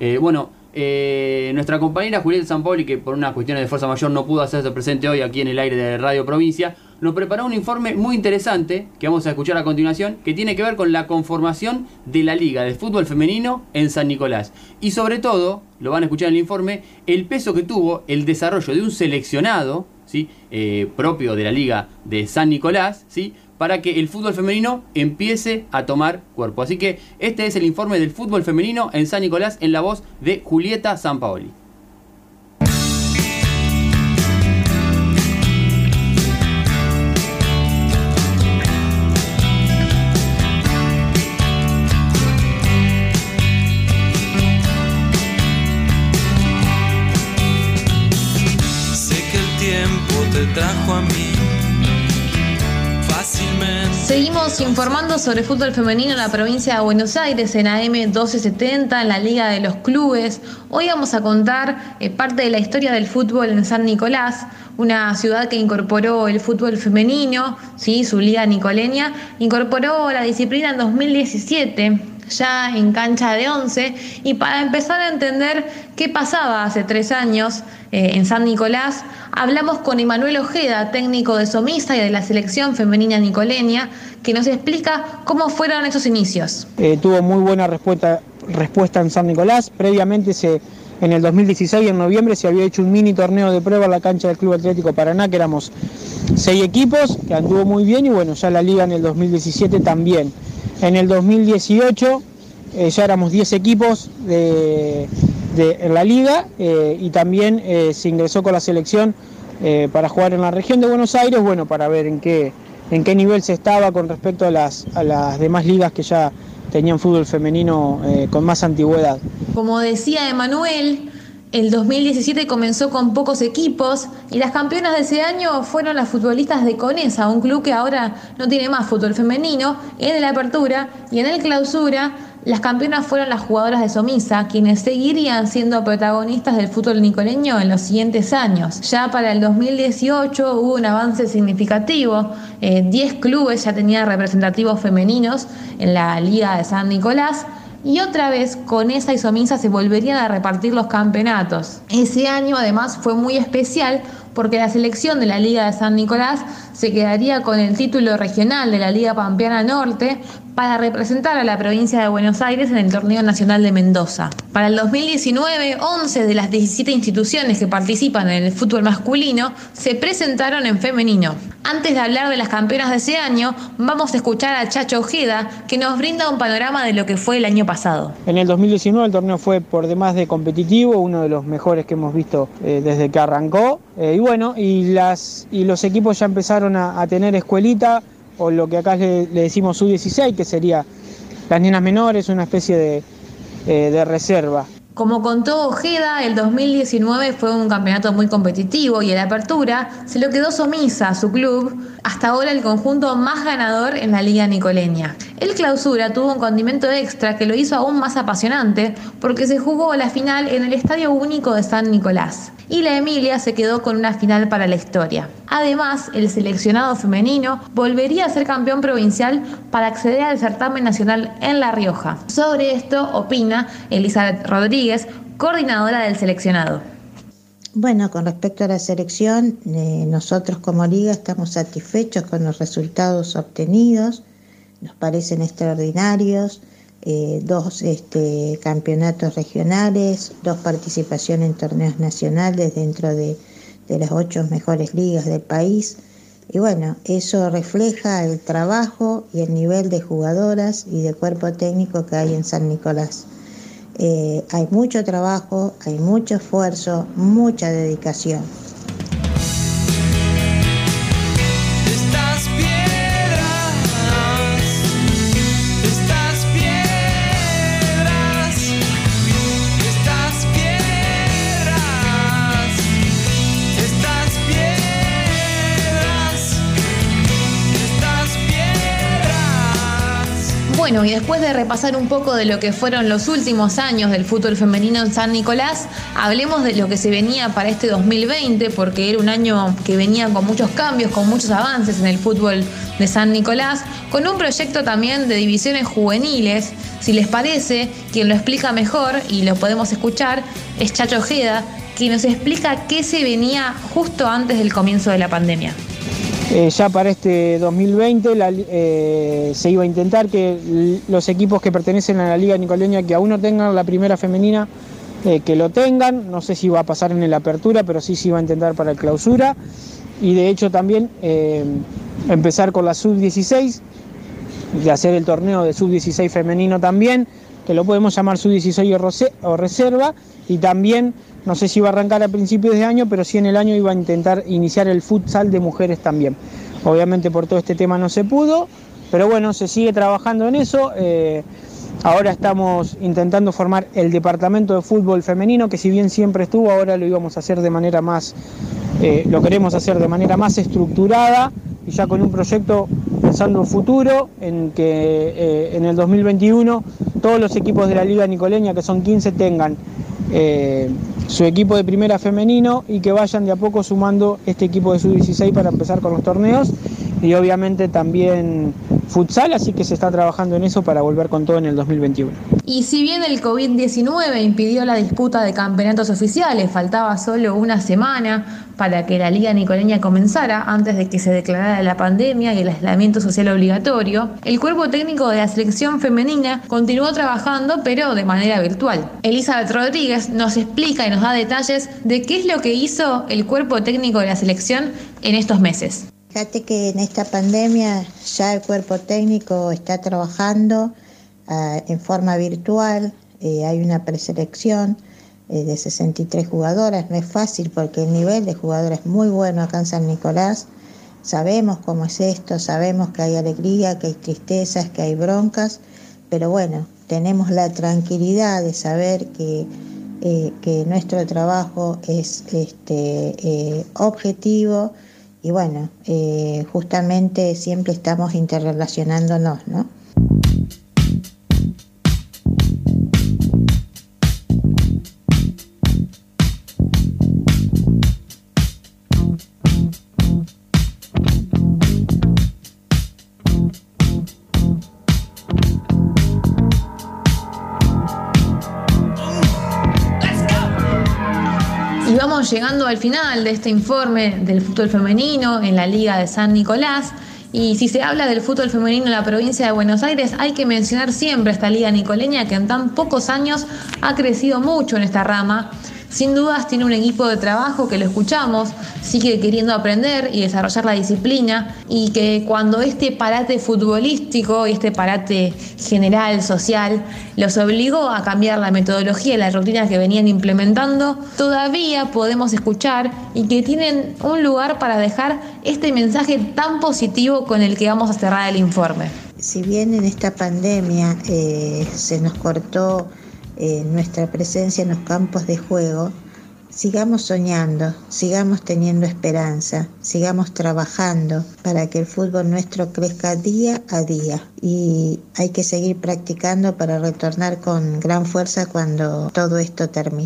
Eh, bueno, eh, nuestra compañera Julieta Sampaoli, que por unas cuestiones de fuerza mayor no pudo hacerse presente hoy aquí en el aire de Radio Provincia, nos preparó un informe muy interesante que vamos a escuchar a continuación, que tiene que ver con la conformación de la Liga de Fútbol Femenino en San Nicolás. Y sobre todo, lo van a escuchar en el informe, el peso que tuvo el desarrollo de un seleccionado ¿sí? Eh, propio de la Liga de San Nicolás, ¿sí? Para que el fútbol femenino empiece a tomar cuerpo. Así que este es el informe del fútbol femenino en San Nicolás en la voz de Julieta Sampaoli. Seguimos informando sobre fútbol femenino en la provincia de Buenos Aires, en AM 1270, en la Liga de los Clubes. Hoy vamos a contar eh, parte de la historia del fútbol en San Nicolás, una ciudad que incorporó el fútbol femenino, ¿sí? su liga nicoleña, incorporó la disciplina en 2017 ya en cancha de 11 y para empezar a entender qué pasaba hace tres años eh, en San Nicolás, hablamos con Emanuel Ojeda, técnico de Somisa y de la selección femenina nicoleña, que nos explica cómo fueron esos inicios. Eh, tuvo muy buena respuesta, en San Nicolás, previamente se... En el 2016, en noviembre, se había hecho un mini torneo de prueba en la cancha del Club Atlético Paraná, que éramos seis equipos, que anduvo muy bien, y bueno, ya la liga en el 2017 también. En el 2018 eh, ya éramos 10 equipos de, en la liga eh, y también eh, se ingresó con la selección para jugar en la región de Buenos Aires, bueno, para ver en qué, en qué nivel se estaba con respecto a las, a las demás ligas que ya tenían fútbol femenino con más antigüedad. Como decía Emanuel, el 2017 comenzó con pocos equipos y las campeonas de ese año fueron las futbolistas de Conesa, un club que ahora no tiene más fútbol femenino. En la apertura y en el clausura, las campeonas fueron las jugadoras de Somisa, quienes seguirían siendo protagonistas del fútbol nicoleño en los siguientes años. Ya para el 2018 hubo un avance significativo. 10 eh, clubes ya tenían representativos femeninos en la Liga de San Nicolás y otra vez con esa isomisa se volverían a repartir los campeonatos. Ese año además fue muy especial porque la selección de la Liga de San Nicolás se quedaría con el título regional de la Liga Pampeana Norte para representar a la provincia de Buenos Aires en el Torneo Nacional de Mendoza. Para el 2019, 11 de las 17 instituciones que participan en el fútbol masculino se presentaron en femenino. Antes de hablar de las campeonas de ese año, vamos a escuchar a Chacho Ojeda, que nos brinda un panorama de lo que fue el año pasado. En el 2019 el torneo fue por demás de competitivo, uno de los mejores que hemos visto eh, desde que arrancó. Eh, y bueno, y, los equipos ya empezaron a, tener escuelita, o lo que acá le, decimos sub-16, que sería las nenas menores, una especie de, eh, de reserva. Como contó Ojeda, el 2019 fue un campeonato muy competitivo y en la apertura se lo quedó Somisa, su club, hasta ahora el conjunto más ganador en la Liga Nicoleña. El clausura tuvo un condimento extra que lo hizo aún más apasionante porque se jugó la final en el Estadio Único de San Nicolás y la Emilia se quedó con una final para la historia. Además, el seleccionado femenino volvería a ser campeón provincial para acceder al certamen nacional en La Rioja. Sobre esto opina Elizabeth Rodríguez, coordinadora del seleccionado. Bueno, con respecto a la selección, eh, nosotros como liga estamos satisfechos con los resultados obtenidos, nos parecen extraordinarios. Eh, dos este, campeonatos regionales, dos participaciones en torneos nacionales dentro de, las ocho mejores ligas del país. Y bueno, eso refleja el trabajo y el nivel de jugadoras y de cuerpo técnico que hay en San Nicolás. Eh, hay mucho trabajo, hay mucho esfuerzo, mucha dedicación. Y después de repasar un poco de lo que fueron los últimos años del fútbol femenino en San Nicolás, hablemos de lo que se venía para este 2020, porque era un año que venía con muchos cambios, con muchos avances en el fútbol de San Nicolás, con un proyecto también de divisiones juveniles. Si les parece, quien lo explica mejor y lo podemos escuchar es Chacho Ojeda, que nos explica qué se venía justo antes del comienzo de la pandemia. Eh, ya para este 2020 eh, se iba a intentar que los equipos que pertenecen a la Liga Nicoleña que aún no tengan la primera femenina, eh, que lo tengan. No sé si va a pasar en la apertura, pero sí se iba a intentar para el clausura. Y de hecho también empezar con la sub-16, de hacer el torneo de sub-16 femenino también, que lo podemos llamar sub-16 o reserva, y también no sé si iba a arrancar a principios de año, pero sí en el año iba a intentar iniciar el futsal de mujeres también. Obviamente por todo este tema no se pudo, pero bueno, se sigue trabajando en eso. Eh, ahora estamos intentando formar el departamento de fútbol femenino, que si bien siempre estuvo, ahora lo íbamos a hacer de manera más, eh, lo queremos hacer de manera más estructurada y ya con un proyecto pensando en futuro, en que eh, en el 2021 todos los equipos de la Liga Nicoleña, que son 15, tengan su equipo de primera femenino y que vayan de a poco sumando este equipo de sub-16 para empezar con los torneos y obviamente también futsal, así que se está trabajando en eso para volver con todo en el 2021. Y si bien el COVID-19 impidió la disputa de campeonatos oficiales, faltaba solo una semana para que la Liga Nicoleña comenzara antes de que se declarara la pandemia y el aislamiento social obligatorio, el cuerpo técnico de la selección femenina continuó trabajando pero de manera virtual. Elizabeth Rodríguez nos explica y nos da detalles de qué es lo que hizo el cuerpo técnico de la selección en estos meses. Fíjate que en esta pandemia ya el cuerpo técnico está trabajando ah, en forma virtual, eh, hay una preselección eh, de 63 jugadoras, no es fácil porque el nivel de jugadores es muy bueno acá en San Nicolás, sabemos cómo es esto, sabemos que hay alegría, que hay tristezas, que hay broncas, pero bueno, tenemos la tranquilidad de saber que, eh, que nuestro trabajo es este, objetivo y bueno, eh, justamente siempre estamos interrelacionándonos, ¿no? Llegando al final de este informe del fútbol femenino en la Liga de San Nicolás. Y si se habla del fútbol femenino en la provincia de Buenos Aires, hay que mencionar siempre esta liga nicoleña que en tan pocos años ha crecido mucho en esta rama sin dudas tiene un equipo de trabajo que lo escuchamos, sigue queriendo aprender y desarrollar la disciplina y que cuando este parate futbolístico y este parate general, social, los obligó a cambiar la metodología y las rutinas que venían implementando, todavía podemos escuchar y que tienen un lugar para dejar este mensaje tan positivo con el que vamos a cerrar el informe. Si bien en esta pandemia eh, se nos cortó eh, nuestra presencia en los campos de juego, sigamos soñando, sigamos teniendo esperanza, sigamos trabajando para que el fútbol nuestro crezca día a día. Y hay que seguir practicando para retornar con gran fuerza cuando todo esto termine.